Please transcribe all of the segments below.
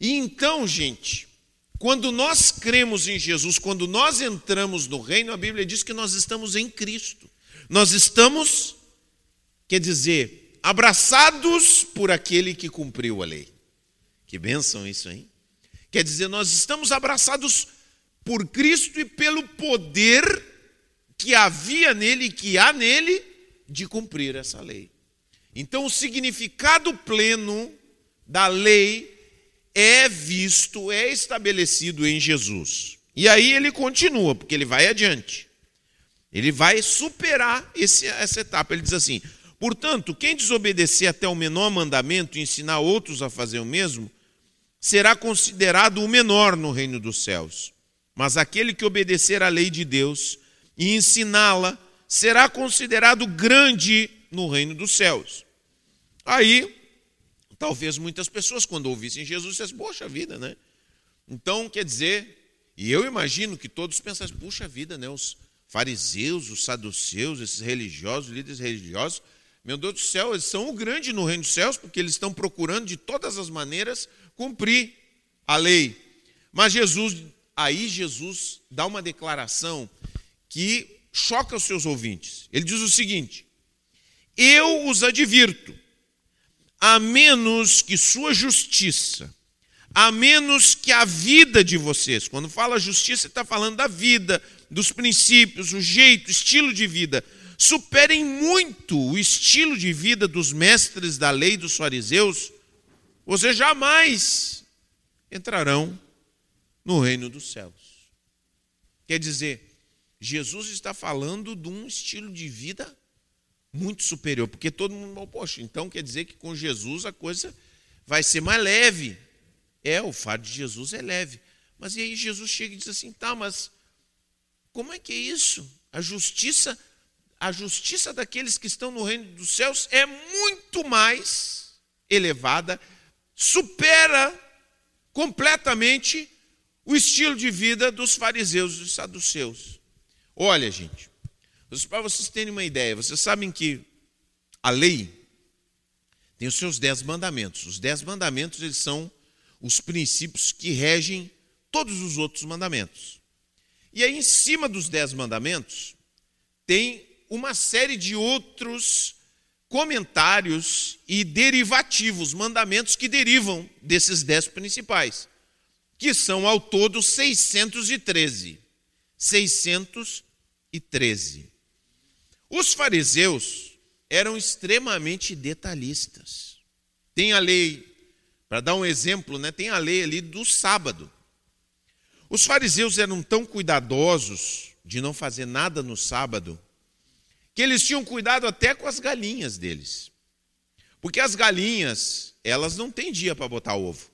E então, gente, quando nós cremos em Jesus, quando nós entramos no reino, a Bíblia diz que nós estamos em Cristo. Nós estamos, quer dizer, abraçados por aquele que cumpriu a lei. Que bênção isso, hein? Quer dizer, nós estamos abraçados por Cristo e pelo poder que havia nele, que há nele, de cumprir essa lei. Então, o significado pleno da lei é visto, é estabelecido em Jesus. E aí ele continua, porque ele vai adiante. Ele vai superar esse, essa etapa. Ele diz assim: portanto, quem desobedecer até o menor mandamento e ensinar outros a fazer o mesmo, será considerado o menor no reino dos céus. Mas aquele que obedecer à lei de Deus e ensiná-la, será considerado grande no reino dos céus. Aí, talvez muitas pessoas, quando ouvissem Jesus, dissessem, poxa vida, né? Então, quer dizer, e eu imagino que todos pensassem, puxa vida, né? Os fariseus, os saduceus, esses religiosos, líderes religiosos, meu Deus do céu, eles são o grande no reino dos céus, porque eles estão procurando de todas as maneiras cumprir a lei. Mas Jesus, aí Jesus dá uma declaração que choca os seus ouvintes. Ele diz o seguinte: Eu os advirto, a menos que sua justiça, a menos que a vida de vocês, quando fala justiça, está falando da vida, dos princípios, o jeito, o estilo de vida, superem muito o estilo de vida dos mestres da lei dos fariseus, vocês jamais entrarão no reino dos céus. Quer dizer, Jesus está falando de um estilo de vida muito superior, porque todo mundo, poxa, então quer dizer que com Jesus a coisa vai ser mais leve. É, o fardo de Jesus é leve. Mas e aí Jesus chega e diz assim: tá, mas como é que é isso? A justiça, a justiça daqueles que estão no reino dos céus é muito mais elevada, supera completamente o estilo de vida dos fariseus e dos saduceus. Olha, gente, para vocês terem uma ideia, vocês sabem que a lei tem os seus dez mandamentos. Os dez mandamentos eles são os princípios que regem todos os outros mandamentos. E aí, em cima dos dez mandamentos, tem uma série de outros comentários e derivativos, mandamentos que derivam desses dez principais, que são ao todo 613. 613 e 13. Os fariseus eram extremamente detalhistas. Tem a lei, para dar um exemplo, né, tem a lei ali do sábado. Os fariseus eram tão cuidadosos de não fazer nada no sábado, que eles tinham cuidado até com as galinhas deles. Porque as galinhas, elas não têm dia para botar ovo.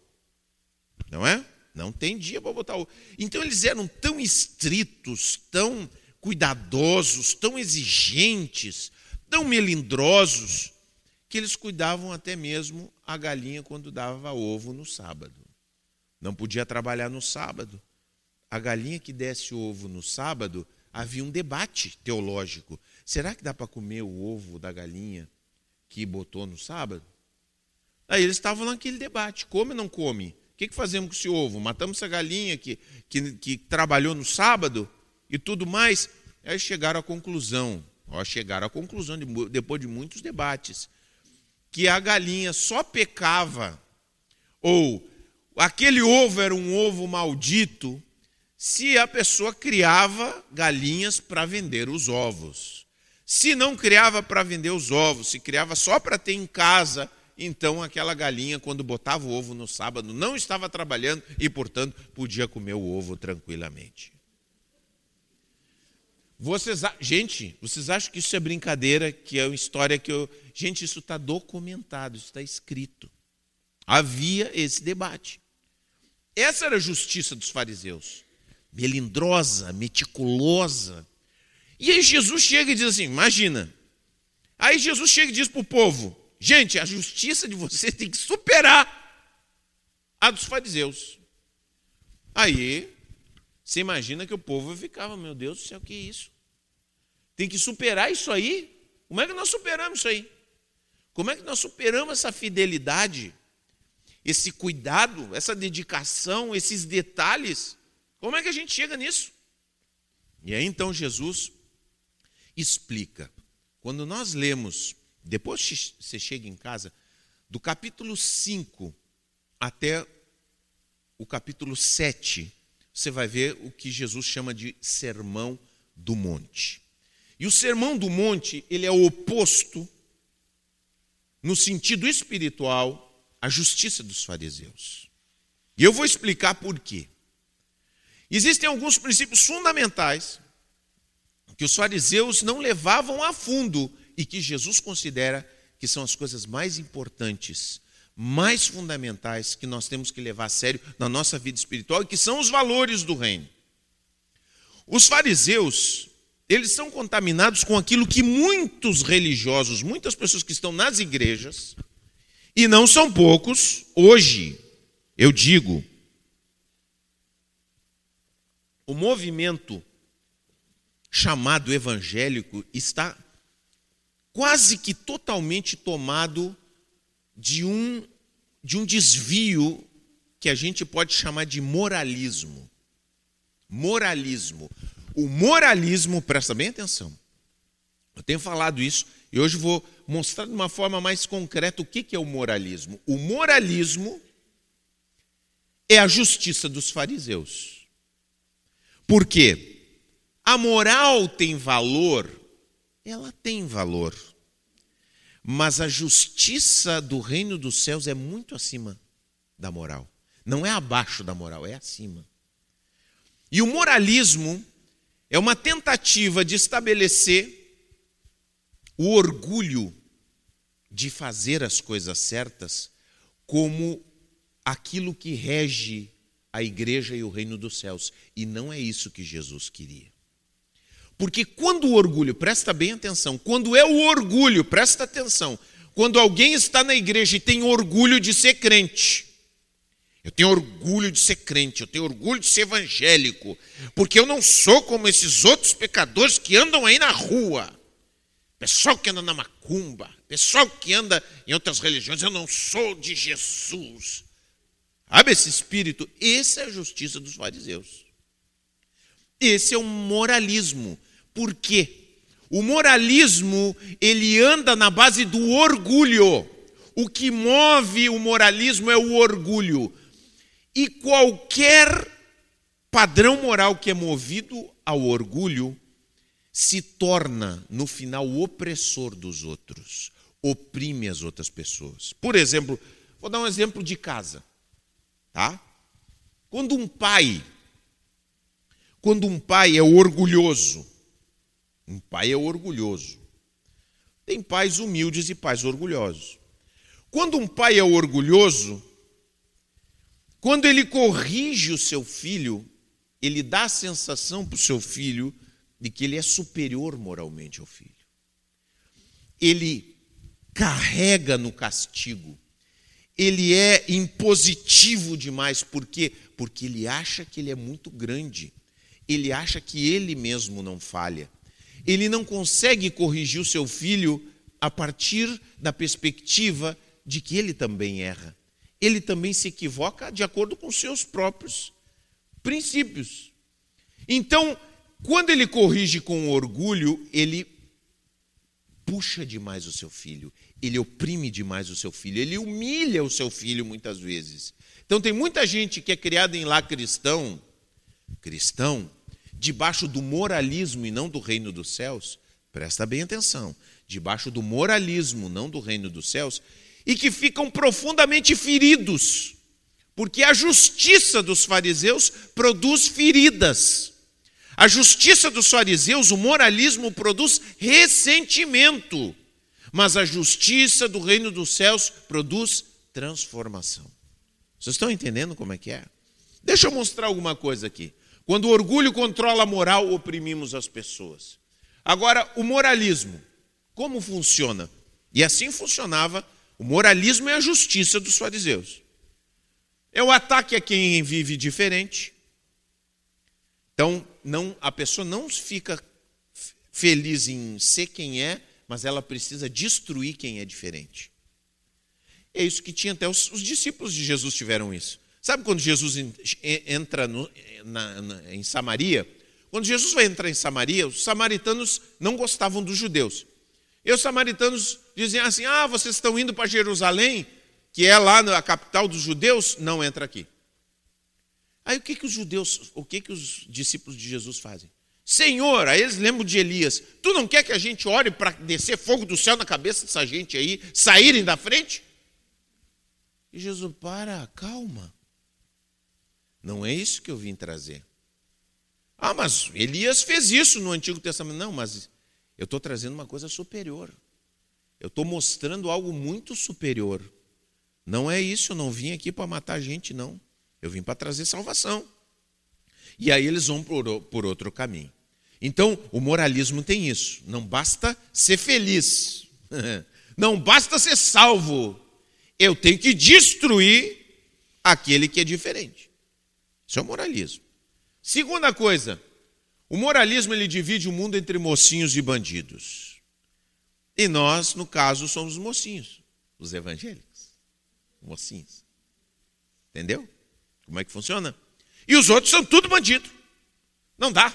Não é? Não tem dia para botar ovo. Então eles eram tão estritos, tão cuidadosos, tão exigentes, tão melindrosos, que eles cuidavam até mesmo a galinha quando dava ovo no sábado. Não podia trabalhar no sábado. A galinha que desse ovo no sábado, havia um debate teológico. Será que dá para comer o ovo da galinha que botou no sábado? Aí eles estavam naquele debate: come ou não come? O que, fazemos com esse ovo? Matamos essa galinha que, que, que trabalhou no sábado? E tudo mais. Aí chegaram à conclusão, ó, chegaram à conclusão, de, depois de muitos debates, que a galinha só pecava, ou aquele ovo era um ovo maldito, se a pessoa criava galinhas para vender os ovos. Se não criava para vender os ovos, se criava só para ter em casa, então aquela galinha, quando botava o ovo no sábado, não estava trabalhando e, portanto, podia comer o ovo tranquilamente. Vocês, gente, vocês acham que isso é brincadeira, que é uma história que eu. Gente, isso está documentado, isso está escrito. Havia esse debate. Essa era a justiça dos fariseus. Melindrosa, meticulosa. E aí Jesus chega e diz assim: imagina. Aí Jesus chega e diz para o povo: gente, a justiça de vocês tem que superar a dos fariseus. Aí você imagina que o povo ficava, meu Deus do céu, que é isso? Tem que superar isso aí? Como é que nós superamos isso aí? Como é que nós superamos essa fidelidade? esse cuidado, essa dedicação, esses detalhes. Como é que a gente chega nisso? E aí então Jesus explica. Quando nós lemos, depois que você chega em casa, do capítulo 5 até o capítulo 7, você vai ver o que Jesus chama de sermão do monte. E o sermão do monte, ele é o oposto, no sentido espiritual, à justiça dos fariseus. E eu vou explicar por quê. Existem alguns princípios fundamentais que os fariseus não levavam a fundo e que Jesus considera que são as coisas mais importantes, mais fundamentais que nós temos que levar a sério na nossa vida espiritual e que são os valores do reino. Os fariseus, eles são contaminados com aquilo que muitos religiosos, muitas pessoas que estão nas igrejas, e não são poucos, hoje, eu digo, o movimento chamado evangélico está quase que totalmente tomado de um, de um desvio que a gente pode chamar de moralismo. Moralismo. O moralismo, presta bem atenção, eu tenho falado isso e hoje vou mostrar de uma forma mais concreta o que é o moralismo. O moralismo é a justiça dos fariseus. Por quê? A moral tem valor, ela tem valor. Mas a justiça do reino dos céus é muito acima da moral. Não é abaixo da moral, é acima. E o moralismo é uma tentativa de estabelecer o orgulho de fazer as coisas certas como aquilo que rege a igreja e o reino dos céus. E não é isso que Jesus queria. Porque quando o orgulho, presta bem atenção, quando é o orgulho, presta atenção, quando alguém está na igreja e tem orgulho de ser crente, eu tenho orgulho de ser crente, eu tenho orgulho de ser evangélico, porque eu não sou como esses outros pecadores que andam aí na rua. Pessoal que anda na macumba, pessoal que anda em outras religiões, eu não sou de Jesus. Sabe esse espírito? Essa é a justiça dos fariseus. Esse é o moralismo. Por quê? O moralismo, ele anda na base do orgulho. O que move o moralismo é o orgulho. E qualquer padrão moral que é movido ao orgulho se torna, no final, opressor dos outros, oprime as outras pessoas. Por exemplo, vou dar um exemplo de casa, tá? Quando um pai, quando um pai é orgulhoso, um pai é orgulhoso. Tem pais humildes e pais orgulhosos. Quando um pai é orgulhoso, quando ele corrige o seu filho, ele dá a sensação para o seu filho de que ele é superior moralmente ao filho. Ele carrega no castigo. Ele é impositivo demais, por quê? Porque ele acha que ele é muito grande. Ele acha que ele mesmo não falha ele não consegue corrigir o seu filho a partir da perspectiva de que ele também erra. Ele também se equivoca de acordo com seus próprios princípios. Então, quando ele corrige com orgulho, ele puxa demais o seu filho, ele oprime demais o seu filho, ele humilha o seu filho muitas vezes. Então tem muita gente que é criada em lá cristão, cristão, debaixo do moralismo e não do reino dos céus, presta bem atenção, debaixo do moralismo, não do reino dos céus, e que ficam profundamente feridos, porque a justiça dos fariseus produz feridas. A justiça dos fariseus, o moralismo produz ressentimento, mas a justiça do reino dos céus produz transformação. Vocês estão entendendo como é que é? Deixa eu mostrar alguma coisa aqui. Quando o orgulho controla a moral, oprimimos as pessoas. Agora, o moralismo, como funciona? E assim funcionava. O moralismo é a justiça dos fariseus. É o ataque a quem vive diferente. Então, não, a pessoa não fica feliz em ser quem é, mas ela precisa destruir quem é diferente. É isso que tinha até os, os discípulos de Jesus tiveram isso. Sabe quando Jesus entra no, na, na, em Samaria? Quando Jesus vai entrar em Samaria, os samaritanos não gostavam dos judeus. E os samaritanos diziam assim: Ah, vocês estão indo para Jerusalém, que é lá na capital dos judeus? Não entra aqui. Aí o que, que os judeus, o que, que os discípulos de Jesus fazem? Senhor, aí eles lembram de Elias, tu não quer que a gente ore para descer fogo do céu na cabeça dessa gente aí, saírem da frente? E Jesus, para, calma. Não é isso que eu vim trazer. Ah, mas Elias fez isso no Antigo Testamento. Não, mas eu estou trazendo uma coisa superior. Eu estou mostrando algo muito superior. Não é isso, eu não vim aqui para matar gente, não. Eu vim para trazer salvação. E aí eles vão por, por outro caminho. Então, o moralismo tem isso. Não basta ser feliz. Não basta ser salvo. Eu tenho que destruir aquele que é diferente. Isso é o moralismo. Segunda coisa, o moralismo ele divide o mundo entre mocinhos e bandidos. E nós, no caso, somos mocinhos, os evangélicos. Mocinhos. Entendeu? Como é que funciona? E os outros são tudo bandido. Não dá.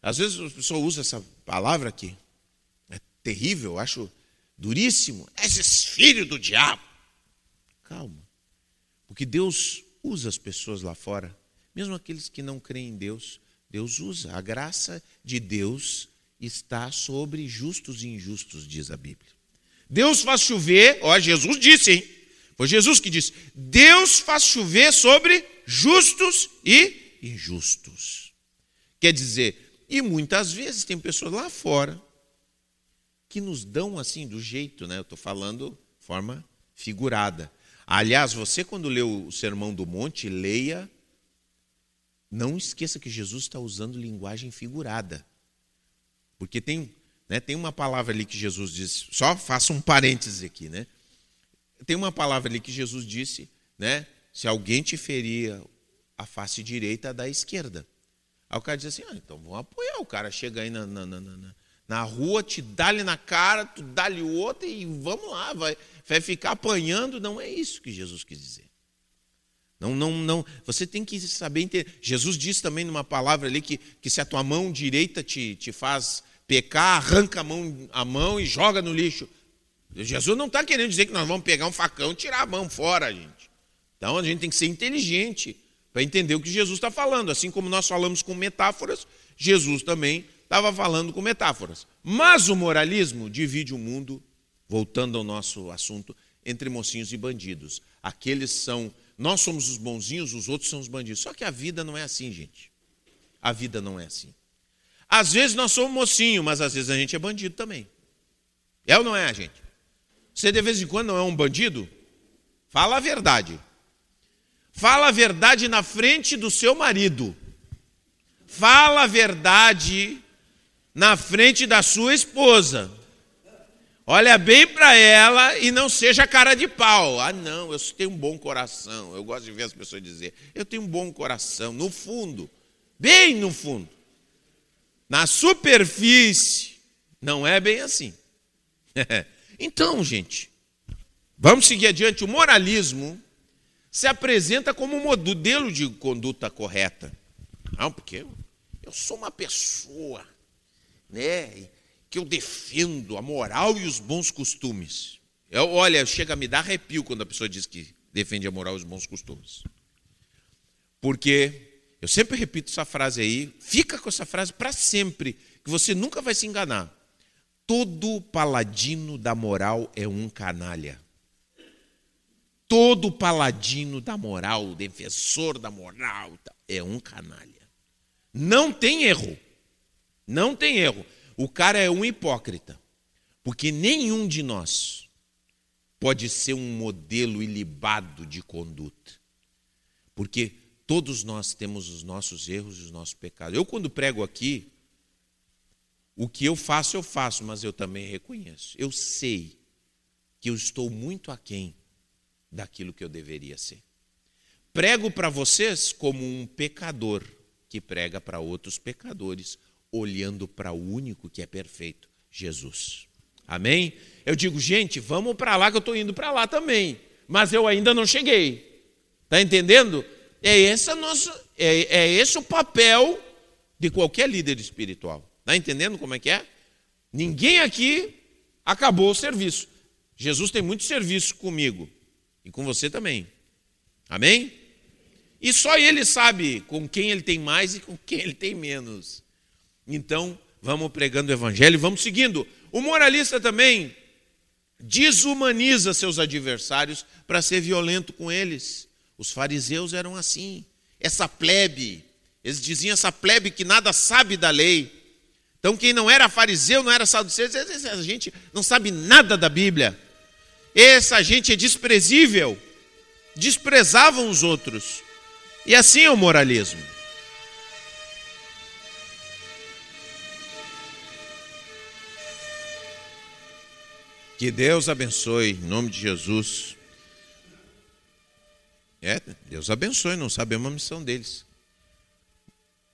Às vezes a pessoa usa essa palavra aqui. É terrível, acho duríssimo. Esses filhos do diabo. Calma. Porque Deus usa as pessoas lá fora, mesmo aqueles que não creem em Deus, Deus usa. A graça de Deus está sobre justos e injustos, diz a Bíblia. Deus faz chover, ó, Jesus disse, hein? Foi Jesus que disse: Deus faz chover sobre justos e injustos. Quer dizer, e muitas vezes tem pessoas lá fora que nos dão assim do jeito, né? Eu estou falando forma figurada. Aliás, você quando lê o Sermão do Monte, leia, não esqueça que Jesus está usando linguagem figurada. Porque tem, né, tem uma palavra ali que Jesus diz, só faça um parêntese aqui, né? Tem uma palavra ali que Jesus disse, né? Se alguém te feria a face direita, da esquerda. Aí o cara diz assim: ah, então vamos apoiar. O cara chega aí na, na, na, na, na rua, te dá-lhe na cara, tu dá-lhe outra e vamos lá, vai, vai ficar apanhando. Não é isso que Jesus quis dizer. Não, não, não. Você tem que saber entender. Jesus disse também numa palavra ali que, que se a tua mão direita te, te faz pecar, arranca a mão, a mão e joga no lixo. Jesus não está querendo dizer que nós vamos pegar um facão e tirar a mão fora, gente. Então a gente tem que ser inteligente para entender o que Jesus está falando. Assim como nós falamos com metáforas, Jesus também estava falando com metáforas. Mas o moralismo divide o mundo, voltando ao nosso assunto, entre mocinhos e bandidos. Aqueles são, nós somos os bonzinhos, os outros são os bandidos. Só que a vida não é assim, gente. A vida não é assim. Às vezes nós somos mocinho, mas às vezes a gente é bandido também. É ou não é, gente? Você de vez em quando não é um bandido? Fala a verdade. Fala a verdade na frente do seu marido. Fala a verdade na frente da sua esposa. Olha bem para ela e não seja cara de pau. Ah, não, eu tenho um bom coração. Eu gosto de ver as pessoas dizer: eu tenho um bom coração. No fundo, bem no fundo. Na superfície, não é bem assim. Então, gente, vamos seguir adiante. O moralismo se apresenta como um modelo de conduta correta. Não, porque eu, eu sou uma pessoa né, que eu defendo a moral e os bons costumes. Eu, olha, chega a me dar arrepio quando a pessoa diz que defende a moral e os bons costumes. Porque eu sempre repito essa frase aí, fica com essa frase para sempre, que você nunca vai se enganar. Todo paladino da moral é um canalha. Todo paladino da moral, defensor da moral, é um canalha. Não tem erro. Não tem erro. O cara é um hipócrita. Porque nenhum de nós pode ser um modelo ilibado de conduta. Porque todos nós temos os nossos erros e os nossos pecados. Eu, quando prego aqui, o que eu faço, eu faço, mas eu também reconheço. Eu sei que eu estou muito aquém daquilo que eu deveria ser. Prego para vocês como um pecador que prega para outros pecadores, olhando para o único que é perfeito, Jesus. Amém? Eu digo, gente, vamos para lá que eu estou indo para lá também. Mas eu ainda não cheguei. Está entendendo? É esse, nosso, é, é esse o papel de qualquer líder espiritual. Está entendendo como é que é? Ninguém aqui acabou o serviço. Jesus tem muito serviço comigo e com você também. Amém? E só ele sabe com quem ele tem mais e com quem ele tem menos. Então, vamos pregando o evangelho e vamos seguindo. O moralista também desumaniza seus adversários para ser violento com eles. Os fariseus eram assim. Essa plebe, eles diziam essa plebe que nada sabe da lei. Então, quem não era fariseu, não era saduceu, essa gente não sabe nada da Bíblia. Essa gente é desprezível. Desprezavam os outros. E assim é o moralismo. Que Deus abençoe, em nome de Jesus. É, Deus abençoe, não sabemos a missão deles.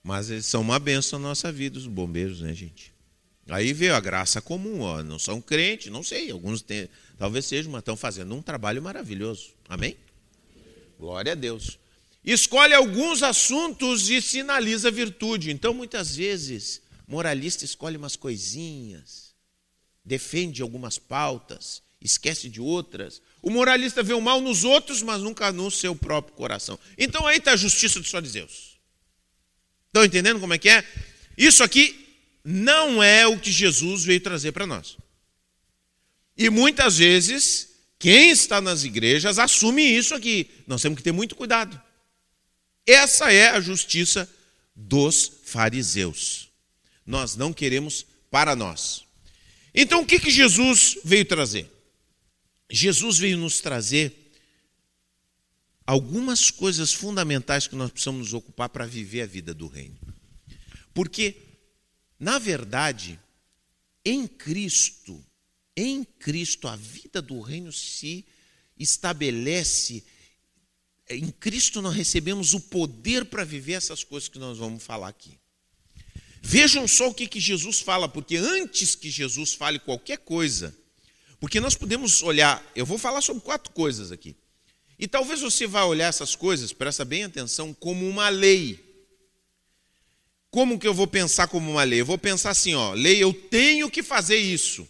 Mas eles são uma benção na nossa vida, os bombeiros, né, gente? Aí veio a graça comum, ó, não são crentes, não sei, alguns têm, talvez sejam, mas estão fazendo um trabalho maravilhoso. Amém? Glória a Deus escolhe alguns assuntos e sinaliza virtude. Então, muitas vezes, moralista escolhe umas coisinhas, defende algumas pautas, esquece de outras. O moralista vê o mal nos outros, mas nunca no seu próprio coração. Então, aí está a justiça dos fariseus. Estão entendendo como é que é? Isso aqui não é o que Jesus veio trazer para nós. E muitas vezes, quem está nas igrejas assume isso aqui. Nós temos que ter muito cuidado. Essa é a justiça dos fariseus. Nós não queremos para nós. Então, o que, que Jesus veio trazer? Jesus veio nos trazer algumas coisas fundamentais que nós precisamos nos ocupar para viver a vida do reino. Porque, na verdade, em Cristo, em Cristo, a vida do reino se estabelece em Cristo nós recebemos o poder para viver essas coisas que nós vamos falar aqui. Vejam só o que, que Jesus fala, porque antes que Jesus fale qualquer coisa, porque nós podemos olhar, eu vou falar sobre quatro coisas aqui. E talvez você vá olhar essas coisas, presta bem atenção, como uma lei. Como que eu vou pensar como uma lei? Eu vou pensar assim, ó, lei, eu tenho que fazer isso.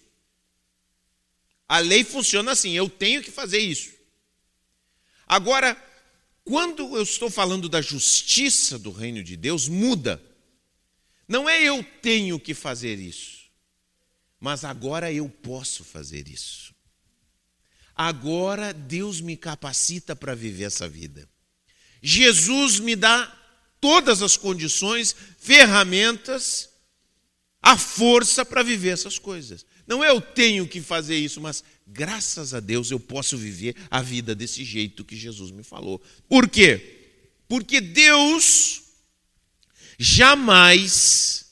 A lei funciona assim, eu tenho que fazer isso. Agora, quando eu estou falando da justiça do reino de Deus, muda. Não é eu tenho que fazer isso, mas agora eu posso fazer isso. Agora Deus me capacita para viver essa vida. Jesus me dá todas as condições, ferramentas, a força para viver essas coisas. Não é eu tenho que fazer isso, mas graças a Deus eu posso viver a vida desse jeito que Jesus me falou. Por quê? Porque Deus jamais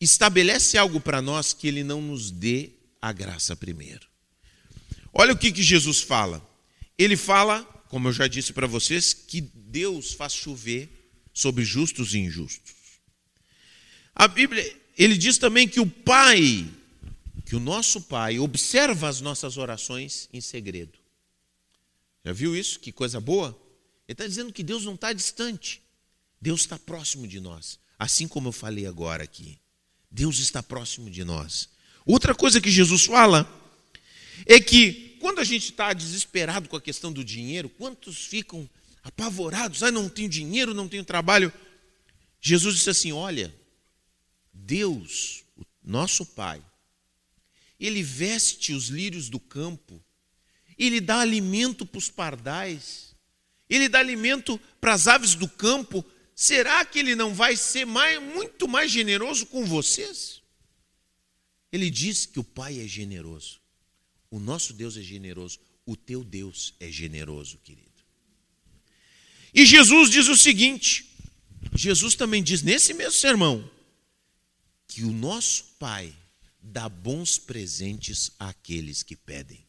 estabelece algo para nós que Ele não nos dê a graça primeiro. Olha o que, que Jesus fala. Ele fala, como eu já disse para vocês, que Deus faz chover sobre justos e injustos. A Bíblia, ele diz também que o Pai que o nosso Pai observa as nossas orações em segredo. Já viu isso? Que coisa boa? Ele está dizendo que Deus não está distante, Deus está próximo de nós, assim como eu falei agora aqui. Deus está próximo de nós. Outra coisa que Jesus fala é que quando a gente está desesperado com a questão do dinheiro, quantos ficam apavorados? Ah, não tenho dinheiro, não tenho trabalho. Jesus disse assim: Olha, Deus, nosso Pai, ele veste os lírios do campo, ele dá alimento para os pardais, ele dá alimento para as aves do campo. Será que ele não vai ser mais, muito mais generoso com vocês? Ele diz que o Pai é generoso. O nosso Deus é generoso. O teu Deus é generoso, querido. E Jesus diz o seguinte: Jesus também diz nesse mesmo sermão que o nosso Pai dá bons presentes àqueles que pedem.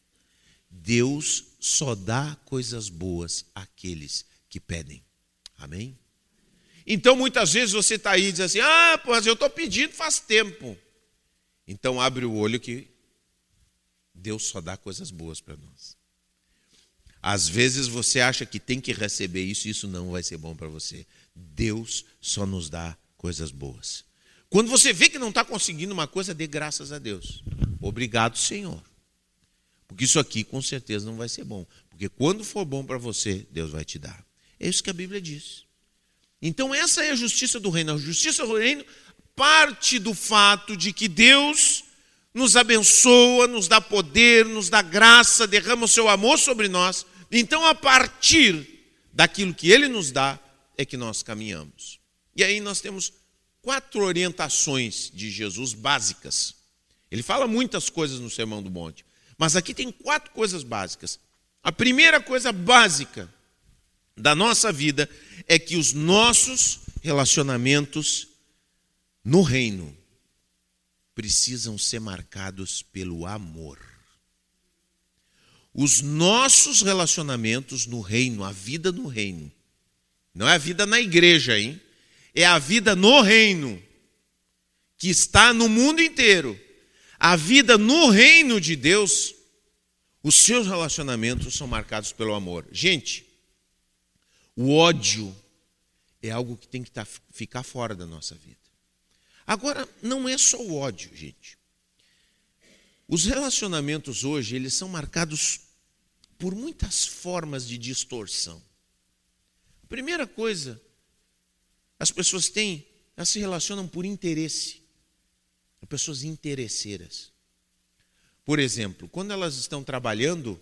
Deus só dá coisas boas àqueles que pedem. Amém? Então muitas vezes você está aí e diz assim: ah, mas eu estou pedindo faz tempo. Então abre o olho que Deus só dá coisas boas para nós. Às vezes você acha que tem que receber isso e isso não vai ser bom para você. Deus só nos dá coisas boas. Quando você vê que não está conseguindo uma coisa, dê graças a Deus. Obrigado, Senhor. Porque isso aqui com certeza não vai ser bom. Porque quando for bom para você, Deus vai te dar. É isso que a Bíblia diz. Então, essa é a justiça do reino. A justiça do reino parte do fato de que Deus nos abençoa, nos dá poder, nos dá graça, derrama o seu amor sobre nós então, a partir daquilo que ele nos dá, é que nós caminhamos. E aí nós temos quatro orientações de Jesus básicas. Ele fala muitas coisas no Sermão do Monte, mas aqui tem quatro coisas básicas. A primeira coisa básica da nossa vida é que os nossos relacionamentos no reino precisam ser marcados pelo amor os nossos relacionamentos no reino, a vida no reino. Não é a vida na igreja, hein? É a vida no reino, que está no mundo inteiro. A vida no reino de Deus, os seus relacionamentos são marcados pelo amor. Gente, o ódio é algo que tem que tá, ficar fora da nossa vida. Agora, não é só o ódio, gente. Os relacionamentos hoje, eles são marcados por muitas formas de distorção. A primeira coisa, as pessoas têm, elas se relacionam por interesse. Pessoas interesseiras. Por exemplo, quando elas estão trabalhando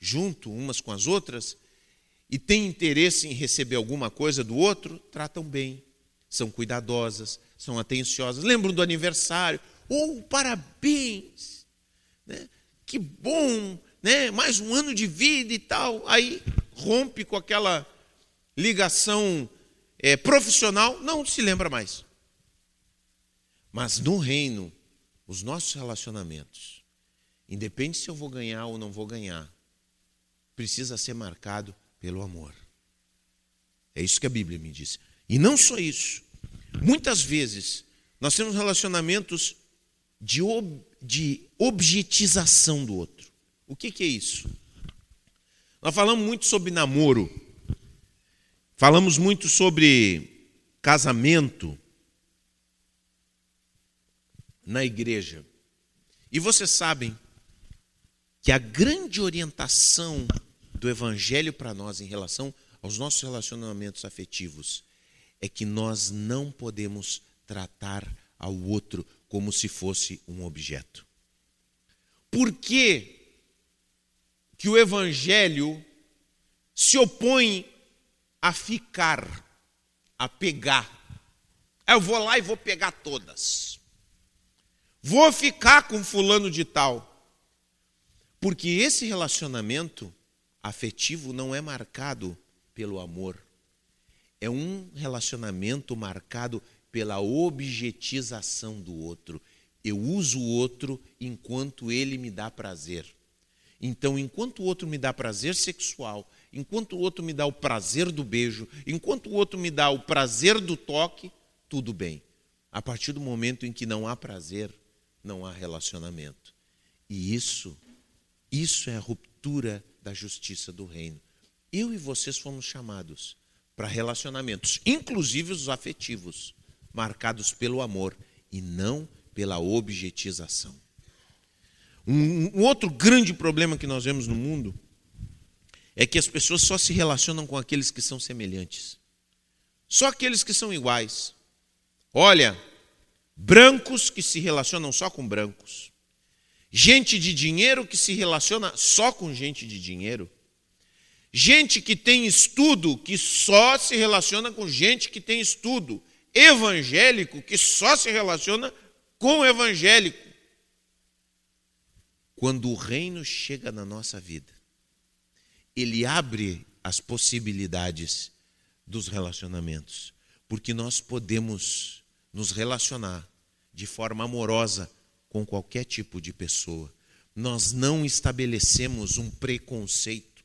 junto umas com as outras e têm interesse em receber alguma coisa do outro, tratam bem, são cuidadosas, são atenciosas, lembram do aniversário, ou oh, parabéns, né? que bom né, mais um ano de vida e tal, aí rompe com aquela ligação é, profissional, não se lembra mais. Mas no reino, os nossos relacionamentos, independe se eu vou ganhar ou não vou ganhar, precisa ser marcado pelo amor. É isso que a Bíblia me diz. E não só isso. Muitas vezes nós temos relacionamentos de, ob, de objetização do outro. O que, que é isso? Nós falamos muito sobre namoro, falamos muito sobre casamento na igreja. E vocês sabem que a grande orientação do Evangelho para nós em relação aos nossos relacionamentos afetivos é que nós não podemos tratar ao outro como se fosse um objeto. Por que que o Evangelho se opõe a ficar, a pegar. Eu vou lá e vou pegar todas. Vou ficar com fulano de tal. Porque esse relacionamento afetivo não é marcado pelo amor. É um relacionamento marcado pela objetização do outro. Eu uso o outro enquanto ele me dá prazer. Então, enquanto o outro me dá prazer sexual, enquanto o outro me dá o prazer do beijo, enquanto o outro me dá o prazer do toque, tudo bem. A partir do momento em que não há prazer, não há relacionamento. E isso, isso é a ruptura da justiça do reino. Eu e vocês fomos chamados para relacionamentos, inclusive os afetivos, marcados pelo amor e não pela objetização. Um, um outro grande problema que nós vemos no mundo é que as pessoas só se relacionam com aqueles que são semelhantes. Só aqueles que são iguais. Olha, brancos que se relacionam só com brancos. Gente de dinheiro que se relaciona só com gente de dinheiro. Gente que tem estudo que só se relaciona com gente que tem estudo. Evangélico que só se relaciona com evangélico quando o reino chega na nossa vida, ele abre as possibilidades dos relacionamentos, porque nós podemos nos relacionar de forma amorosa com qualquer tipo de pessoa. Nós não estabelecemos um preconceito,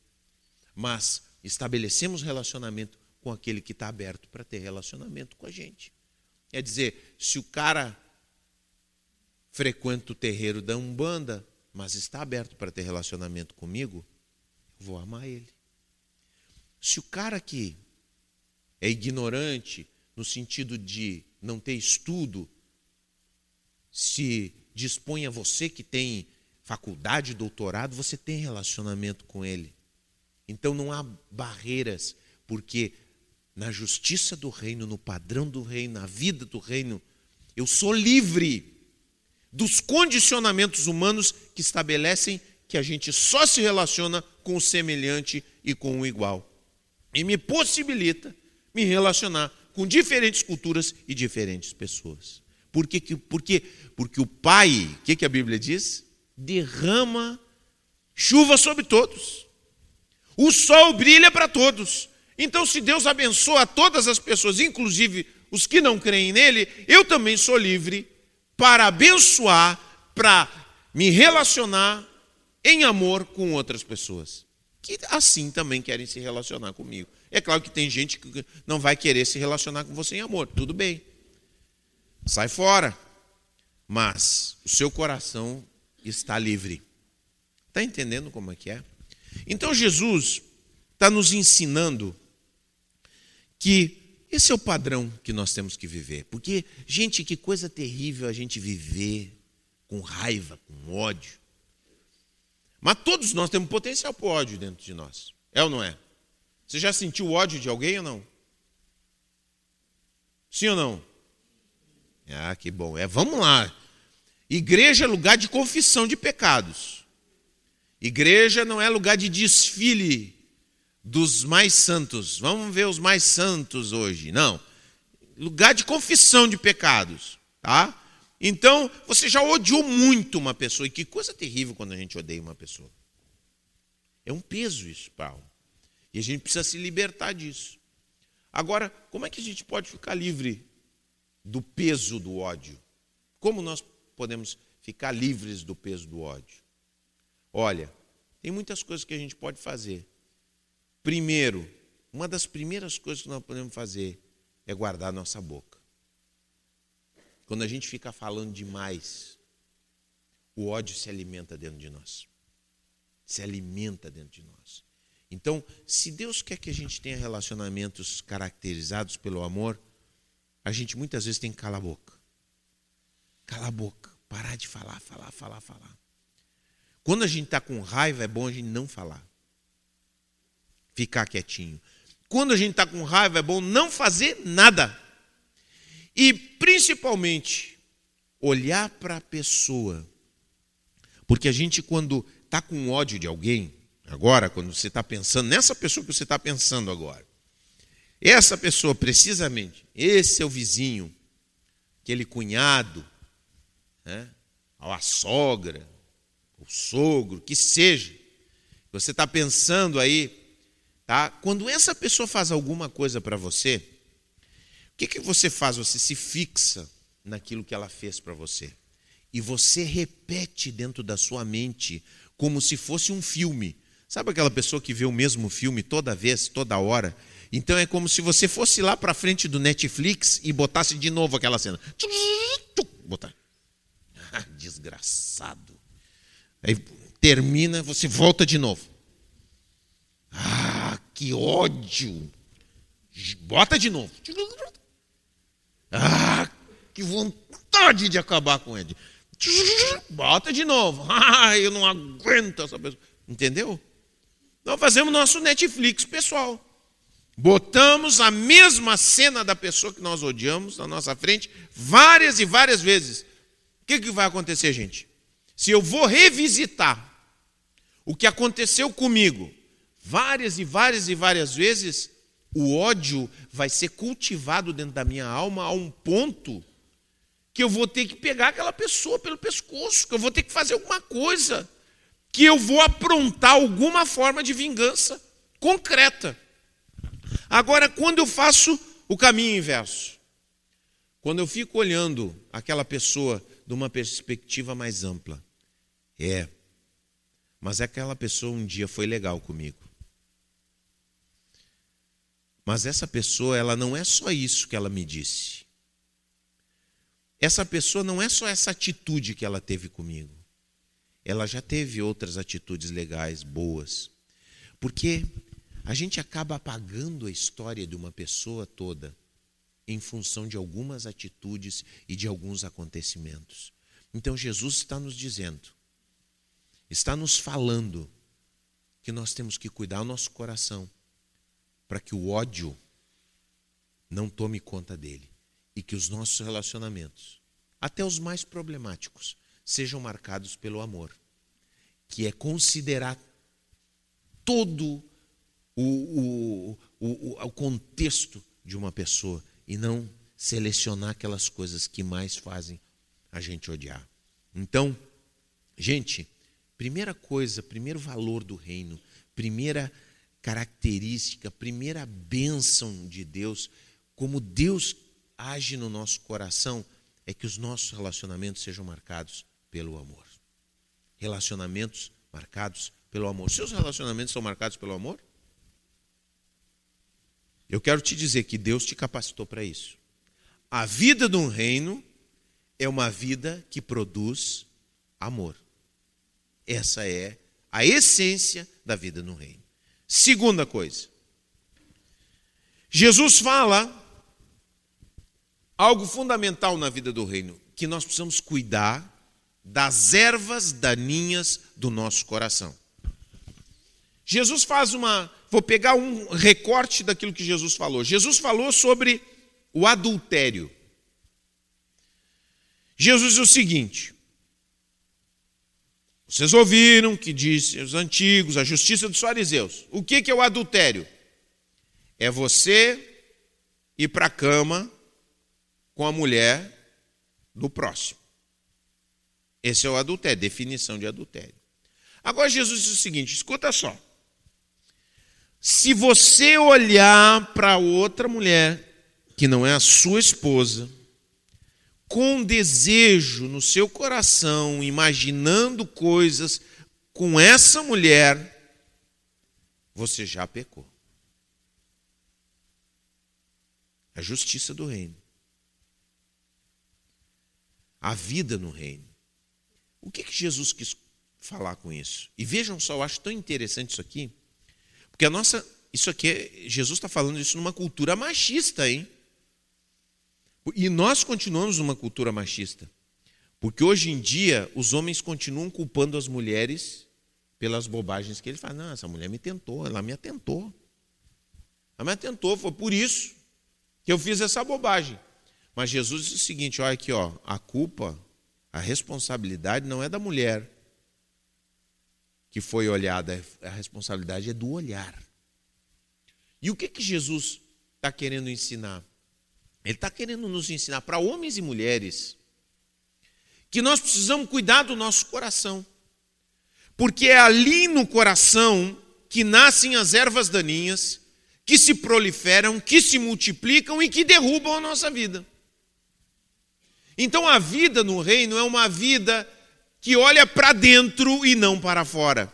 mas estabelecemos relacionamento com aquele que está aberto para ter relacionamento com a gente. Quer dizer, se o cara frequenta o terreiro da Umbanda, mas está aberto para ter relacionamento comigo, eu vou amar ele. Se o cara que é ignorante, no sentido de não ter estudo, se dispõe a você que tem faculdade, doutorado, você tem relacionamento com ele. Então não há barreiras, porque na justiça do reino, no padrão do reino, na vida do reino, eu sou livre dos condicionamentos humanos que estabelecem que a gente só se relaciona com o semelhante e com o igual. E me possibilita me relacionar com diferentes culturas e diferentes pessoas. Por que, porque, porque o Pai, o que, que a Bíblia diz? Derrama chuva sobre todos. O sol brilha para todos. Então, se Deus abençoa todas as pessoas, inclusive os que não creem nele, eu também sou livre para abençoar, para me relacionar em amor com outras pessoas, que assim também querem se relacionar comigo. É claro que tem gente que não vai querer se relacionar com você em amor, tudo bem. Sai fora. Mas o seu coração está livre. Está entendendo como é que é? Então Jesus está nos ensinando que esse é o padrão que nós temos que viver. Porque, gente, que coisa terrível a gente viver com raiva, com ódio. Mas todos nós temos potencial para ódio dentro de nós. É ou não é? Você já sentiu ódio de alguém ou não? Sim ou não? Ah, que bom. É, vamos lá. Igreja é lugar de confissão de pecados. Igreja não é lugar de desfile dos mais santos. Vamos ver os mais santos hoje. Não. Lugar de confissão de pecados, tá? Então, você já odiou muito uma pessoa. E que coisa terrível quando a gente odeia uma pessoa. É um peso isso, Paulo. E a gente precisa se libertar disso. Agora, como é que a gente pode ficar livre do peso do ódio. Como nós podemos ficar livres do peso do ódio? Olha, tem muitas coisas que a gente pode fazer. Primeiro, uma das primeiras coisas que nós podemos fazer é guardar nossa boca. Quando a gente fica falando demais, o ódio se alimenta dentro de nós. Se alimenta dentro de nós. Então, se Deus quer que a gente tenha relacionamentos caracterizados pelo amor, a gente muitas vezes tem que calar a boca. Calar a boca. Parar de falar, falar, falar, falar. Quando a gente está com raiva, é bom a gente não falar. Ficar quietinho. Quando a gente está com raiva, é bom não fazer nada. E principalmente, olhar para a pessoa. Porque a gente, quando está com ódio de alguém, agora, quando você está pensando nessa pessoa que você está pensando agora, essa pessoa, precisamente, esse seu vizinho, aquele cunhado, né, a sogra, o sogro, que seja, você está pensando aí, tá? Quando essa pessoa faz alguma coisa para você, o que, que você faz? Você se fixa naquilo que ela fez para você. E você repete dentro da sua mente como se fosse um filme. Sabe aquela pessoa que vê o mesmo filme toda vez, toda hora? Então é como se você fosse lá para frente do Netflix e botasse de novo aquela cena. Botar. Ah, desgraçado. Aí termina, você volta de novo. Ah, que ódio. Bota de novo. Ah, que vontade de acabar com ele. Bota de novo. Ah, eu não aguento essa pessoa. Entendeu? Nós fazemos nosso Netflix pessoal. Botamos a mesma cena da pessoa que nós odiamos na nossa frente várias e várias vezes. O que, que vai acontecer, gente? Se eu vou revisitar o que aconteceu comigo várias e várias e várias vezes, o ódio vai ser cultivado dentro da minha alma a um ponto que eu vou ter que pegar aquela pessoa pelo pescoço, que eu vou ter que fazer alguma coisa, que eu vou aprontar alguma forma de vingança concreta. Agora, quando eu faço o caminho inverso, quando eu fico olhando aquela pessoa de uma perspectiva mais ampla, é, mas aquela pessoa um dia foi legal comigo. Mas essa pessoa, ela não é só isso que ela me disse. Essa pessoa não é só essa atitude que ela teve comigo. ela já teve outras atitudes legais, boas. Porque a gente acaba apagando a história de uma pessoa toda em função de algumas atitudes e de alguns acontecimentos. Então Jesus está nos dizendo, está nos falando que nós temos que cuidar o nosso coração para que o ódio não tome conta dele e que os nossos relacionamentos, até os mais problemáticos, sejam marcados pelo amor, que é considerar todo o, o, o, o contexto de uma pessoa e não selecionar aquelas coisas que mais fazem a gente odiar. Então, gente, primeira coisa, primeiro valor do reino, primeira característica, primeira bênção de Deus, como Deus age no nosso coração, é que os nossos relacionamentos sejam marcados pelo amor. Relacionamentos marcados pelo amor. Seus relacionamentos são marcados pelo amor? Eu quero te dizer que Deus te capacitou para isso. A vida de um reino é uma vida que produz amor. Essa é a essência da vida no reino. Segunda coisa. Jesus fala algo fundamental na vida do reino, que nós precisamos cuidar das ervas daninhas do nosso coração. Jesus faz uma. Vou pegar um recorte daquilo que Jesus falou. Jesus falou sobre o adultério. Jesus diz o seguinte: vocês ouviram que disse os antigos, a justiça dos fariseus. O que é o adultério? É você ir para a cama com a mulher do próximo. Esse é o adultério, definição de adultério. Agora Jesus diz o seguinte: escuta só. Se você olhar para outra mulher que não é a sua esposa, com desejo no seu coração, imaginando coisas com essa mulher, você já pecou. A justiça do reino. A vida no reino. O que, que Jesus quis falar com isso? E vejam só, eu acho tão interessante isso aqui porque a nossa. Isso aqui, é, Jesus está falando isso numa cultura machista, hein? E nós continuamos numa cultura machista. Porque hoje em dia os homens continuam culpando as mulheres pelas bobagens que ele faz. Não, essa mulher me tentou, ela me atentou. Ela me atentou, foi por isso que eu fiz essa bobagem. Mas Jesus diz o seguinte: olha aqui, ó, a culpa, a responsabilidade não é da mulher, que foi olhada, a responsabilidade é do olhar. E o que, que Jesus está querendo ensinar? Ele está querendo nos ensinar para homens e mulheres que nós precisamos cuidar do nosso coração, porque é ali no coração que nascem as ervas daninhas, que se proliferam, que se multiplicam e que derrubam a nossa vida. Então a vida no reino é uma vida que olha para dentro e não para fora.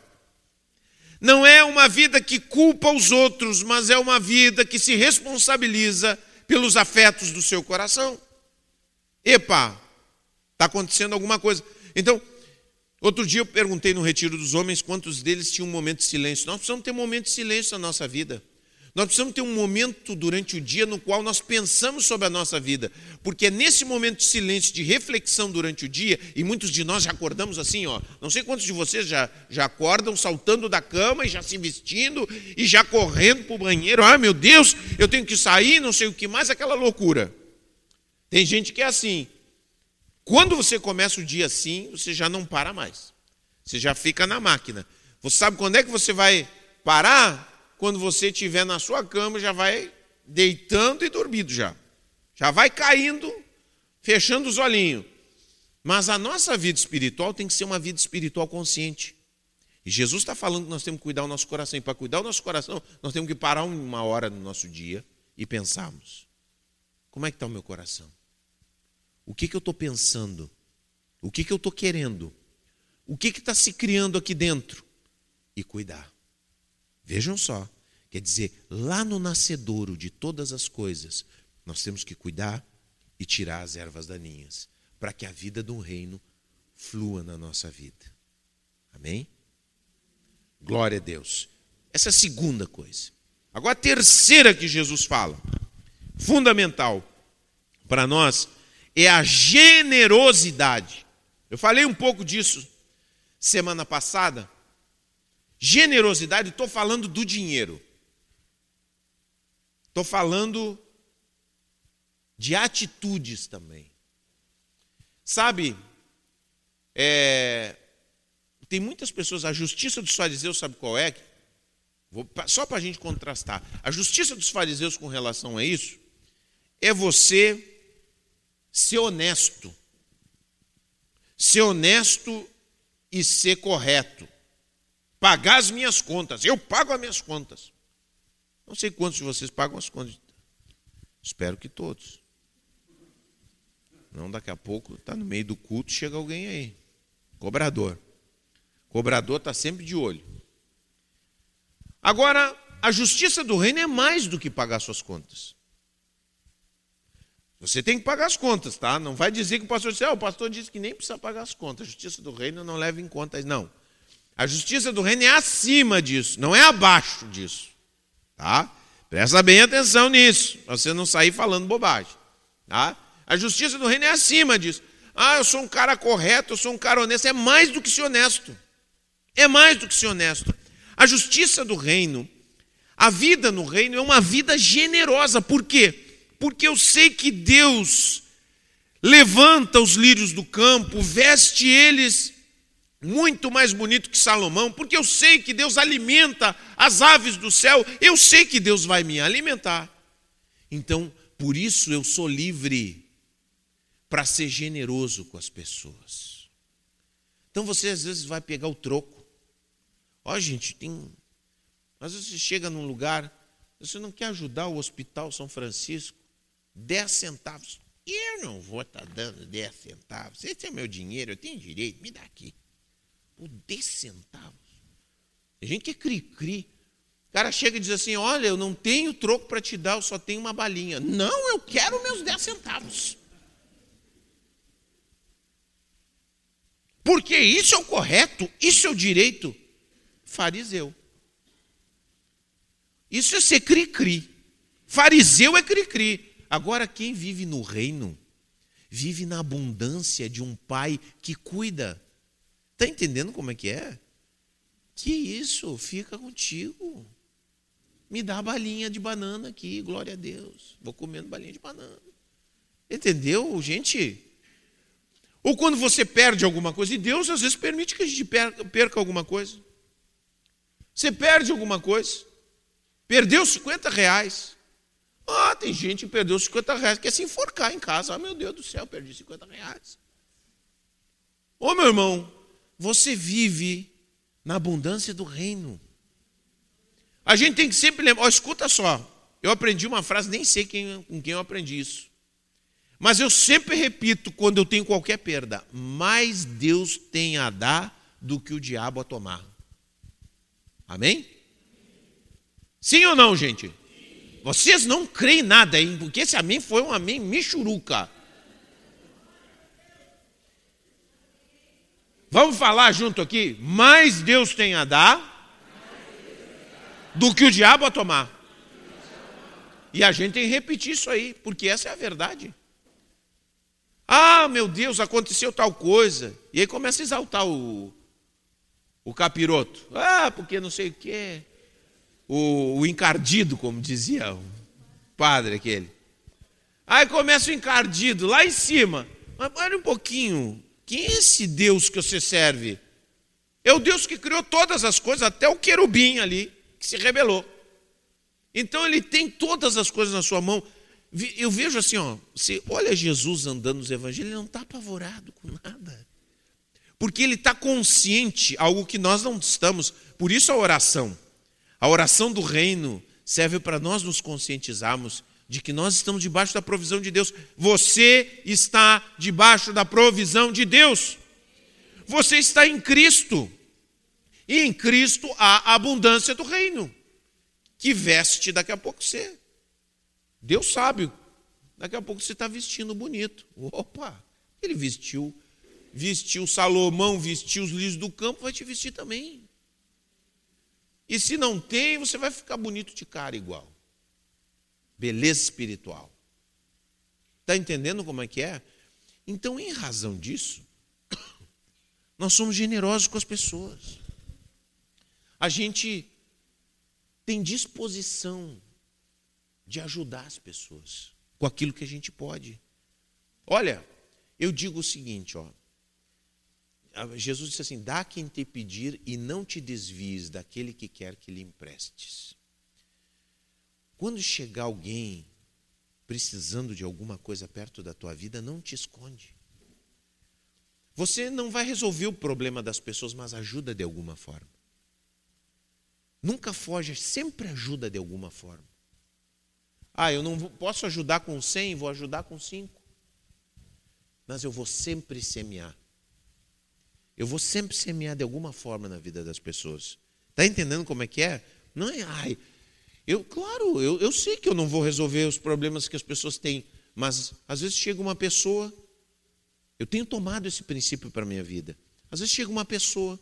Não é uma vida que culpa os outros, mas é uma vida que se responsabiliza pelos afetos do seu coração. Epa, está acontecendo alguma coisa. Então, outro dia eu perguntei no Retiro dos Homens quantos deles tinham um momento de silêncio. Nós precisamos ter um momento de silêncio na nossa vida. Nós precisamos ter um momento durante o dia no qual nós pensamos sobre a nossa vida, porque é nesse momento de silêncio, de reflexão durante o dia, e muitos de nós já acordamos assim, ó. Não sei quantos de vocês já, já acordam saltando da cama e já se vestindo e já correndo para o banheiro. Ah, meu Deus, eu tenho que sair, não sei o que mais, aquela loucura. Tem gente que é assim. Quando você começa o dia assim, você já não para mais. Você já fica na máquina. Você sabe quando é que você vai parar? Quando você estiver na sua cama, já vai deitando e dormindo já. Já vai caindo, fechando os olhinhos. Mas a nossa vida espiritual tem que ser uma vida espiritual consciente. E Jesus está falando que nós temos que cuidar do nosso coração. E para cuidar do nosso coração, nós temos que parar uma hora no nosso dia e pensarmos: como é que está o meu coração? O que, que eu estou pensando? O que, que eu estou querendo? O que está se criando aqui dentro? E cuidar. Vejam só, quer dizer, lá no nascedouro de todas as coisas, nós temos que cuidar e tirar as ervas daninhas, para que a vida do reino flua na nossa vida. Amém? Glória a Deus. Essa é a segunda coisa. Agora, a terceira que Jesus fala, fundamental para nós, é a generosidade. Eu falei um pouco disso semana passada. Generosidade, estou falando do dinheiro. Estou falando de atitudes também. Sabe, é, tem muitas pessoas, a justiça dos fariseus, sabe qual é? Vou, só para a gente contrastar. A justiça dos fariseus com relação a isso é você ser honesto. Ser honesto e ser correto. Pagar as minhas contas. Eu pago as minhas contas. Não sei quantos de vocês pagam as contas. Espero que todos. Não, daqui a pouco está no meio do culto, chega alguém aí. Cobrador. Cobrador está sempre de olho. Agora, a justiça do reino é mais do que pagar suas contas. Você tem que pagar as contas, tá? Não vai dizer que o pastor disse, ah, o pastor disse que nem precisa pagar as contas. A justiça do reino não leva em conta. Não. A justiça do reino é acima disso, não é abaixo disso. Tá? Presta bem atenção nisso, para você não sair falando bobagem. Tá? A justiça do reino é acima disso. Ah, eu sou um cara correto, eu sou um cara honesto. É mais do que ser honesto. É mais do que ser honesto. A justiça do reino, a vida no reino é uma vida generosa. Por quê? Porque eu sei que Deus levanta os lírios do campo, veste eles muito mais bonito que Salomão, porque eu sei que Deus alimenta as aves do céu, eu sei que Deus vai me alimentar. Então, por isso eu sou livre para ser generoso com as pessoas. Então você às vezes vai pegar o troco. Ó, gente, tem. Às vezes você chega num lugar, você não quer ajudar o Hospital São Francisco, 10 centavos. Eu não vou estar tá dando 10 centavos. Esse é meu dinheiro, eu tenho direito, me dá aqui. Por 10 centavos. A gente que é cri-cri. O cara chega e diz assim: Olha, eu não tenho troco para te dar, eu só tenho uma balinha. Não, eu quero meus 10 centavos. Porque isso é o correto, isso é o direito fariseu. Isso é ser cri-cri. Fariseu é cri-cri. Agora, quem vive no reino, vive na abundância de um pai que cuida. Está entendendo como é que é? Que isso, fica contigo. Me dá balinha de banana aqui, glória a Deus. Vou comendo balinha de banana. Entendeu, gente? Ou quando você perde alguma coisa, e Deus às vezes permite que a gente perca, perca alguma coisa. Você perde alguma coisa. Perdeu 50 reais. Ah, tem gente que perdeu 50 reais, quer se enforcar em casa. Ah, meu Deus do céu, perdi 50 reais. Ô meu irmão, você vive na abundância do reino. A gente tem que sempre lembrar, oh, escuta só, eu aprendi uma frase, nem sei quem, com quem eu aprendi isso. Mas eu sempre repito quando eu tenho qualquer perda: mais Deus tem a dar do que o diabo a tomar. Amém? Sim ou não, gente? Vocês não creem nada, hein? Porque esse amém foi um amém michuruca. Vamos falar junto aqui? Mais Deus tem a dar do que o diabo a tomar. E a gente tem que repetir isso aí, porque essa é a verdade. Ah, meu Deus, aconteceu tal coisa. E aí começa a exaltar o, o capiroto. Ah, porque não sei o quê. O, o encardido, como dizia o padre aquele. Aí começa o encardido lá em cima. Mas olha um pouquinho. Quem é esse Deus que você serve? É o Deus que criou todas as coisas, até o querubim ali, que se rebelou. Então ele tem todas as coisas na sua mão. Eu vejo assim, ó, você olha Jesus andando nos evangelhos, ele não está apavorado com nada porque ele está consciente, algo que nós não estamos. Por isso a oração. A oração do reino serve para nós nos conscientizarmos de que nós estamos debaixo da provisão de Deus. Você está debaixo da provisão de Deus. Você está em Cristo. E em Cristo há abundância do reino, que veste daqui a pouco você. Deus sabe, daqui a pouco você está vestindo bonito. Opa, ele vestiu vestiu Salomão, vestiu os lírios do campo, vai te vestir também. E se não tem, você vai ficar bonito de cara igual. Beleza espiritual. Está entendendo como é que é? Então, em razão disso, nós somos generosos com as pessoas. A gente tem disposição de ajudar as pessoas com aquilo que a gente pode. Olha, eu digo o seguinte, ó. Jesus disse assim: dá quem te pedir e não te desvies daquele que quer que lhe emprestes. Quando chegar alguém precisando de alguma coisa perto da tua vida, não te esconde. Você não vai resolver o problema das pessoas, mas ajuda de alguma forma. Nunca foge, sempre ajuda de alguma forma. Ah, eu não posso ajudar com 100, vou ajudar com 5. Mas eu vou sempre semear. Eu vou sempre semear de alguma forma na vida das pessoas. Está entendendo como é que é? Não é, ai, eu, claro, eu, eu sei que eu não vou resolver os problemas que as pessoas têm, mas às vezes chega uma pessoa, eu tenho tomado esse princípio para a minha vida. Às vezes chega uma pessoa,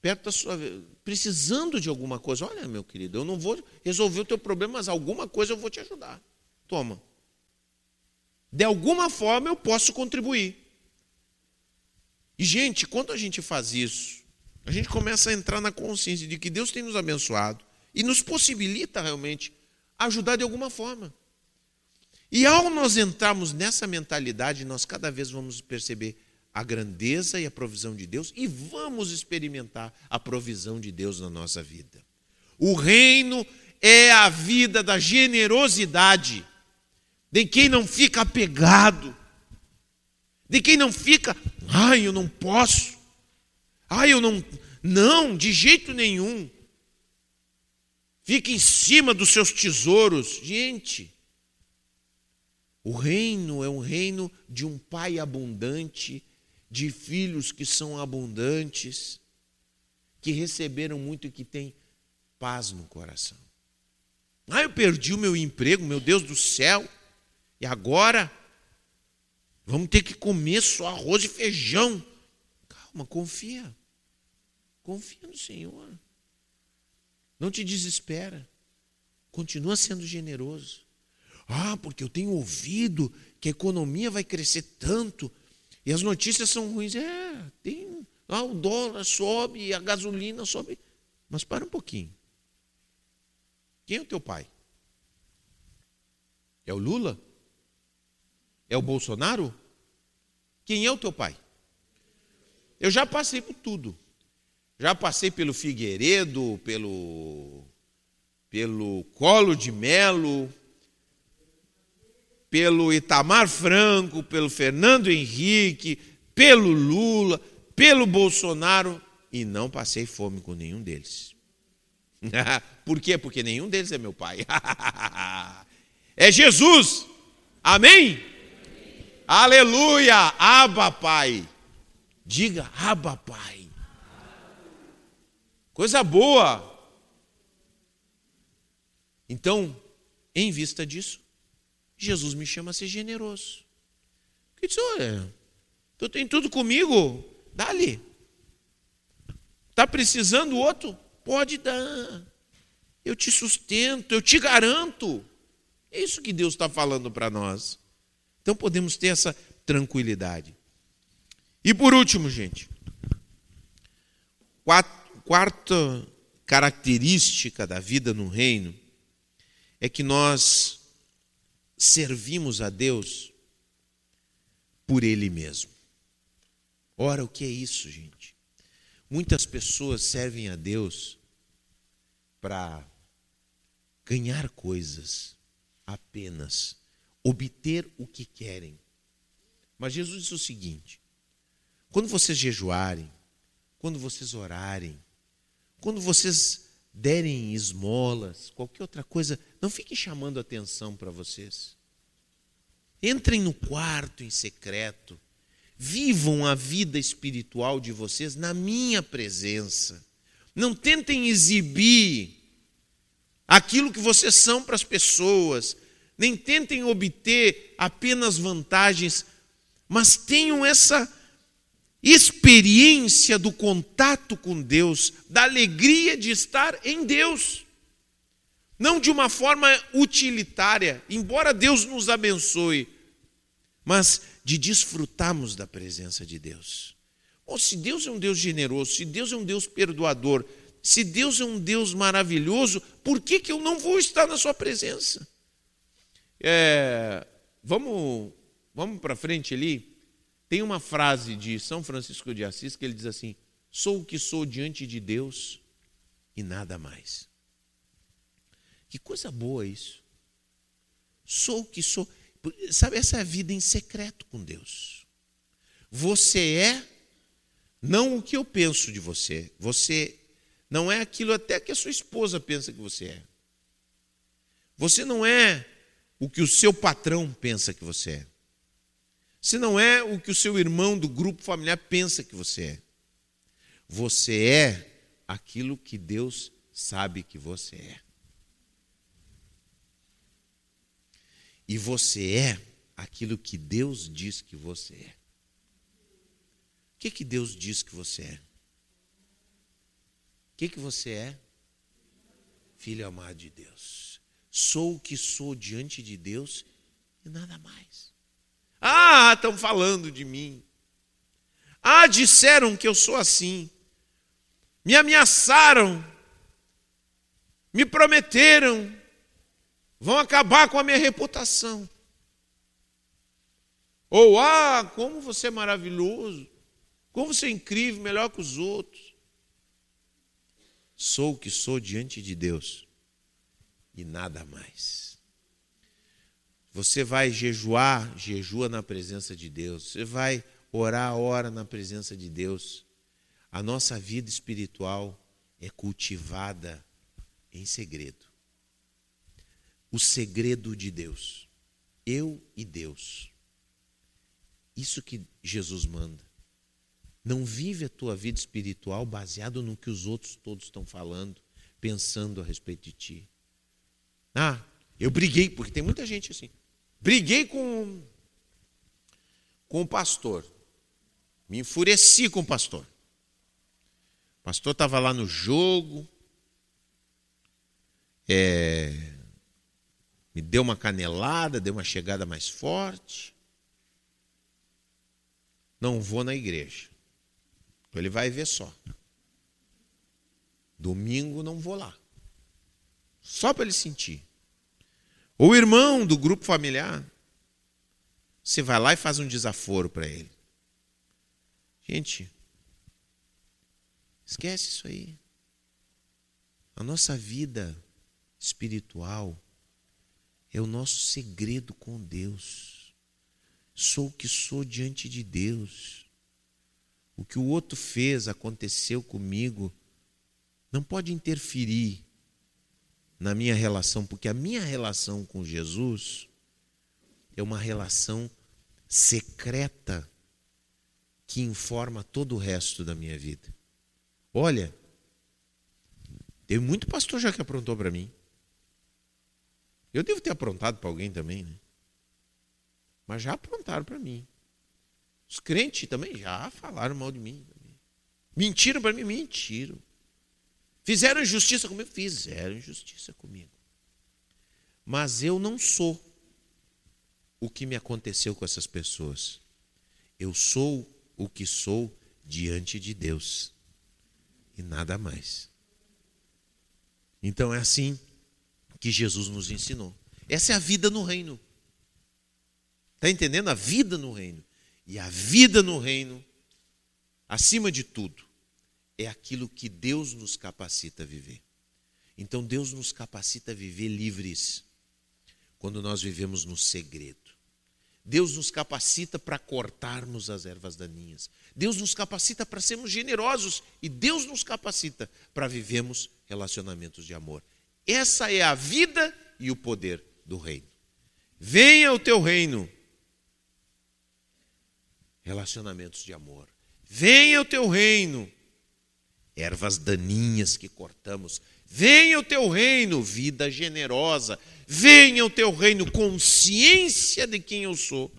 perto da sua precisando de alguma coisa. Olha, meu querido, eu não vou resolver o teu problema, mas alguma coisa eu vou te ajudar. Toma. De alguma forma eu posso contribuir. E, gente, quando a gente faz isso, a gente começa a entrar na consciência de que Deus tem nos abençoado e nos possibilita realmente ajudar de alguma forma. E ao nós entrarmos nessa mentalidade, nós cada vez vamos perceber a grandeza e a provisão de Deus e vamos experimentar a provisão de Deus na nossa vida. O reino é a vida da generosidade, de quem não fica apegado, de quem não fica, ai, eu não posso, ai, eu não, não, de jeito nenhum. Fica em cima dos seus tesouros. Gente, o reino é um reino de um pai abundante, de filhos que são abundantes, que receberam muito e que têm paz no coração. Ah, eu perdi o meu emprego, meu Deus do céu, e agora Vamos ter que comer só arroz e feijão. Calma, confia. Confia no Senhor. Não te desespera. Continua sendo generoso. Ah, porque eu tenho ouvido que a economia vai crescer tanto e as notícias são ruins. É, tem. Ah, o dólar sobe, a gasolina sobe. Mas para um pouquinho. Quem é o teu pai? É o Lula? É o Bolsonaro? Quem é o teu pai? Eu já passei por tudo. Já passei pelo Figueiredo, pelo pelo Colo de Melo, pelo Itamar Franco, pelo Fernando Henrique, pelo Lula, pelo Bolsonaro e não passei fome com nenhum deles. Por quê? Porque nenhum deles é meu pai. é Jesus. Amém? Aleluia! Aba, Pai. Diga, Aba, Pai. Coisa boa. Então, em vista disso, Jesus me chama a ser generoso. Que diz, olha, tu tem tudo comigo, dá-lhe. Está precisando outro? Pode dar. Eu te sustento, eu te garanto. É isso que Deus está falando para nós. Então podemos ter essa tranquilidade. E por último, gente, quarta característica da vida no reino é que nós servimos a Deus por Ele mesmo. Ora, o que é isso, gente? Muitas pessoas servem a Deus para ganhar coisas apenas obter o que querem. Mas Jesus disse o seguinte: quando vocês jejuarem, quando vocês orarem, quando vocês derem esmolas, qualquer outra coisa, não fiquem chamando atenção para vocês. Entrem no quarto em secreto, vivam a vida espiritual de vocês na minha presença. Não tentem exibir aquilo que vocês são para as pessoas, nem tentem obter apenas vantagens, mas tenham essa experiência do contato com Deus, da alegria de estar em Deus. Não de uma forma utilitária, embora Deus nos abençoe, mas de desfrutarmos da presença de Deus. Oh, se Deus é um Deus generoso, se Deus é um Deus perdoador, se Deus é um Deus maravilhoso, por que, que eu não vou estar na Sua presença? É, vamos vamos para frente ali. Tem uma frase de São Francisco de Assis que ele diz assim: Sou o que sou diante de Deus e nada mais. Que coisa boa isso. Sou o que sou. Sabe, essa é a vida em secreto com Deus. Você é não o que eu penso de você. Você não é aquilo até que a sua esposa pensa que você é. Você não é o que o seu patrão pensa que você é. Você não é o que o seu irmão do grupo familiar pensa que você é. Você é aquilo que Deus sabe que você é. E você é aquilo que Deus diz que você é. O que, que Deus diz que você é? O que, que você é? Filho amado de Deus. Sou o que sou diante de Deus e nada mais. Ah, estão falando de mim. Ah, disseram que eu sou assim. Me ameaçaram. Me prometeram. Vão acabar com a minha reputação. Ou, ah, como você é maravilhoso. Como você é incrível, melhor que os outros. Sou o que sou diante de Deus e nada mais. Você vai jejuar, jejua na presença de Deus. Você vai orar, ora na presença de Deus. A nossa vida espiritual é cultivada em segredo. O segredo de Deus. Eu e Deus. Isso que Jesus manda. Não vive a tua vida espiritual baseado no que os outros todos estão falando, pensando a respeito de ti. Ah, eu briguei, porque tem muita gente assim. Briguei com, com o pastor. Me enfureci com o pastor. O pastor estava lá no jogo. É, me deu uma canelada, deu uma chegada mais forte. Não vou na igreja. Ele vai ver só. Domingo não vou lá. Só para ele sentir. Ou irmão do grupo familiar. Você vai lá e faz um desaforo para ele. Gente, esquece isso aí. A nossa vida espiritual é o nosso segredo com Deus. Sou o que sou diante de Deus. O que o outro fez, aconteceu comigo, não pode interferir na minha relação, porque a minha relação com Jesus é uma relação secreta que informa todo o resto da minha vida. Olha, tem muito pastor já que aprontou para mim. Eu devo ter aprontado para alguém também, né? Mas já aprontaram para mim. Os crentes também já falaram mal de mim. Mentiram para mim, mentiram. Fizeram injustiça comigo? Fizeram injustiça comigo. Mas eu não sou o que me aconteceu com essas pessoas. Eu sou o que sou diante de Deus. E nada mais. Então é assim que Jesus nos ensinou. Essa é a vida no reino. Está entendendo? A vida no reino. E a vida no reino, acima de tudo, é aquilo que Deus nos capacita a viver. Então Deus nos capacita a viver livres quando nós vivemos no segredo. Deus nos capacita para cortarmos as ervas daninhas. Deus nos capacita para sermos generosos e Deus nos capacita para vivermos relacionamentos de amor. Essa é a vida e o poder do reino. Venha o teu reino. Relacionamentos de amor. Venha o teu reino ervas daninhas que cortamos. Venha o teu reino, vida generosa. Venha o teu reino, consciência de quem eu sou,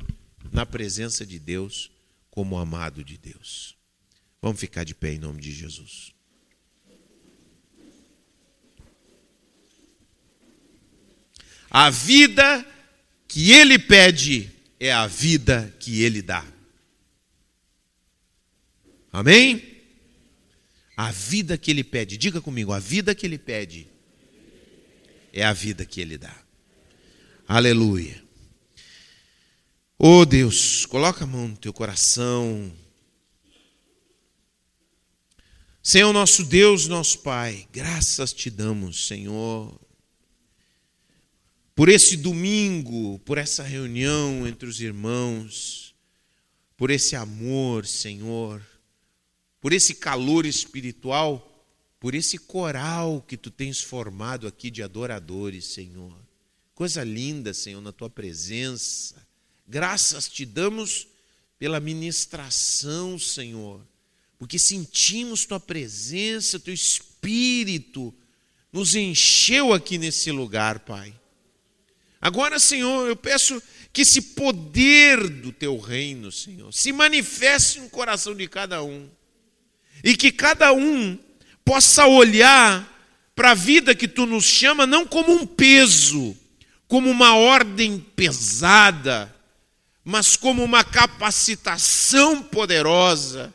na presença de Deus, como amado de Deus. Vamos ficar de pé em nome de Jesus. A vida que ele pede é a vida que ele dá. Amém? A vida que ele pede, diga comigo, a vida que ele pede é a vida que ele dá. Aleluia. Oh Deus, coloca a mão no teu coração. Senhor nosso Deus, nosso Pai, graças te damos, Senhor, por esse domingo, por essa reunião entre os irmãos, por esse amor, Senhor, por esse calor espiritual, por esse coral que tu tens formado aqui de adoradores, Senhor. Coisa linda, Senhor, na tua presença. Graças te damos pela ministração, Senhor, porque sentimos tua presença, teu espírito nos encheu aqui nesse lugar, Pai. Agora, Senhor, eu peço que esse poder do teu reino, Senhor, se manifeste no coração de cada um. E que cada um possa olhar para a vida que tu nos chama não como um peso, como uma ordem pesada, mas como uma capacitação poderosa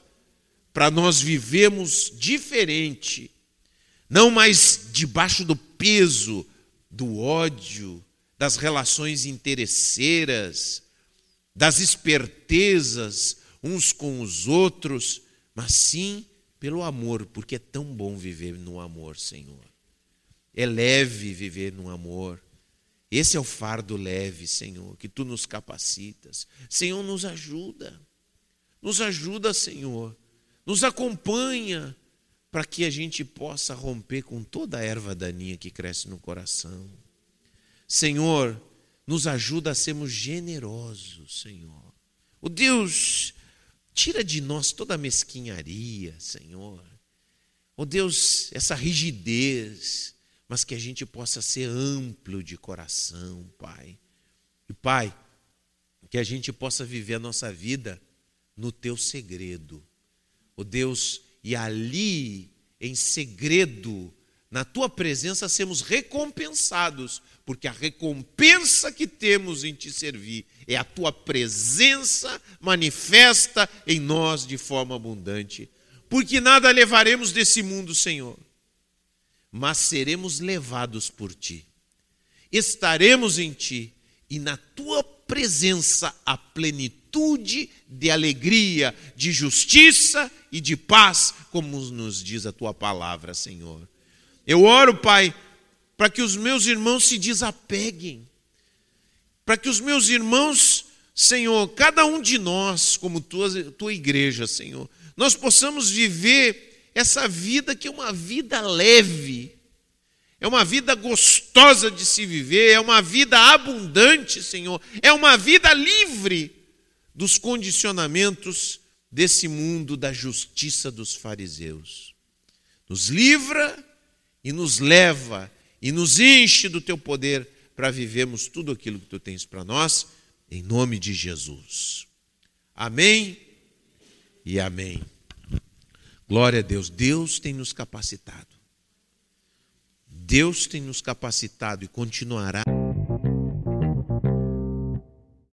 para nós vivemos diferente, não mais debaixo do peso do ódio, das relações interesseiras, das espertezas uns com os outros, mas sim pelo amor, porque é tão bom viver no amor, Senhor. É leve viver no amor. Esse é o fardo leve, Senhor, que tu nos capacitas. Senhor, nos ajuda. Nos ajuda, Senhor. Nos acompanha para que a gente possa romper com toda a erva daninha que cresce no coração. Senhor, nos ajuda a sermos generosos, Senhor. O Deus, tira de nós toda a mesquinharia, Senhor. O Deus, essa rigidez, mas que a gente possa ser amplo de coração, Pai. E Pai, que a gente possa viver a nossa vida no teu segredo. O Deus, e ali, em segredo, na tua presença sermos recompensados, porque a recompensa que temos em te servir é a tua presença manifesta em nós de forma abundante. Porque nada levaremos desse mundo, Senhor, mas seremos levados por ti. Estaremos em ti e na tua presença a plenitude de alegria, de justiça e de paz, como nos diz a tua palavra, Senhor. Eu oro, Pai, para que os meus irmãos se desapeguem, para que os meus irmãos, Senhor, cada um de nós, como tua, tua igreja, Senhor, nós possamos viver essa vida que é uma vida leve, é uma vida gostosa de se viver, é uma vida abundante, Senhor, é uma vida livre dos condicionamentos desse mundo da justiça dos fariseus. Nos livra e nos leva e nos enche do teu poder para vivermos tudo aquilo que tu tens para nós, em nome de Jesus. Amém e amém. Glória a Deus. Deus tem nos capacitado. Deus tem nos capacitado e continuará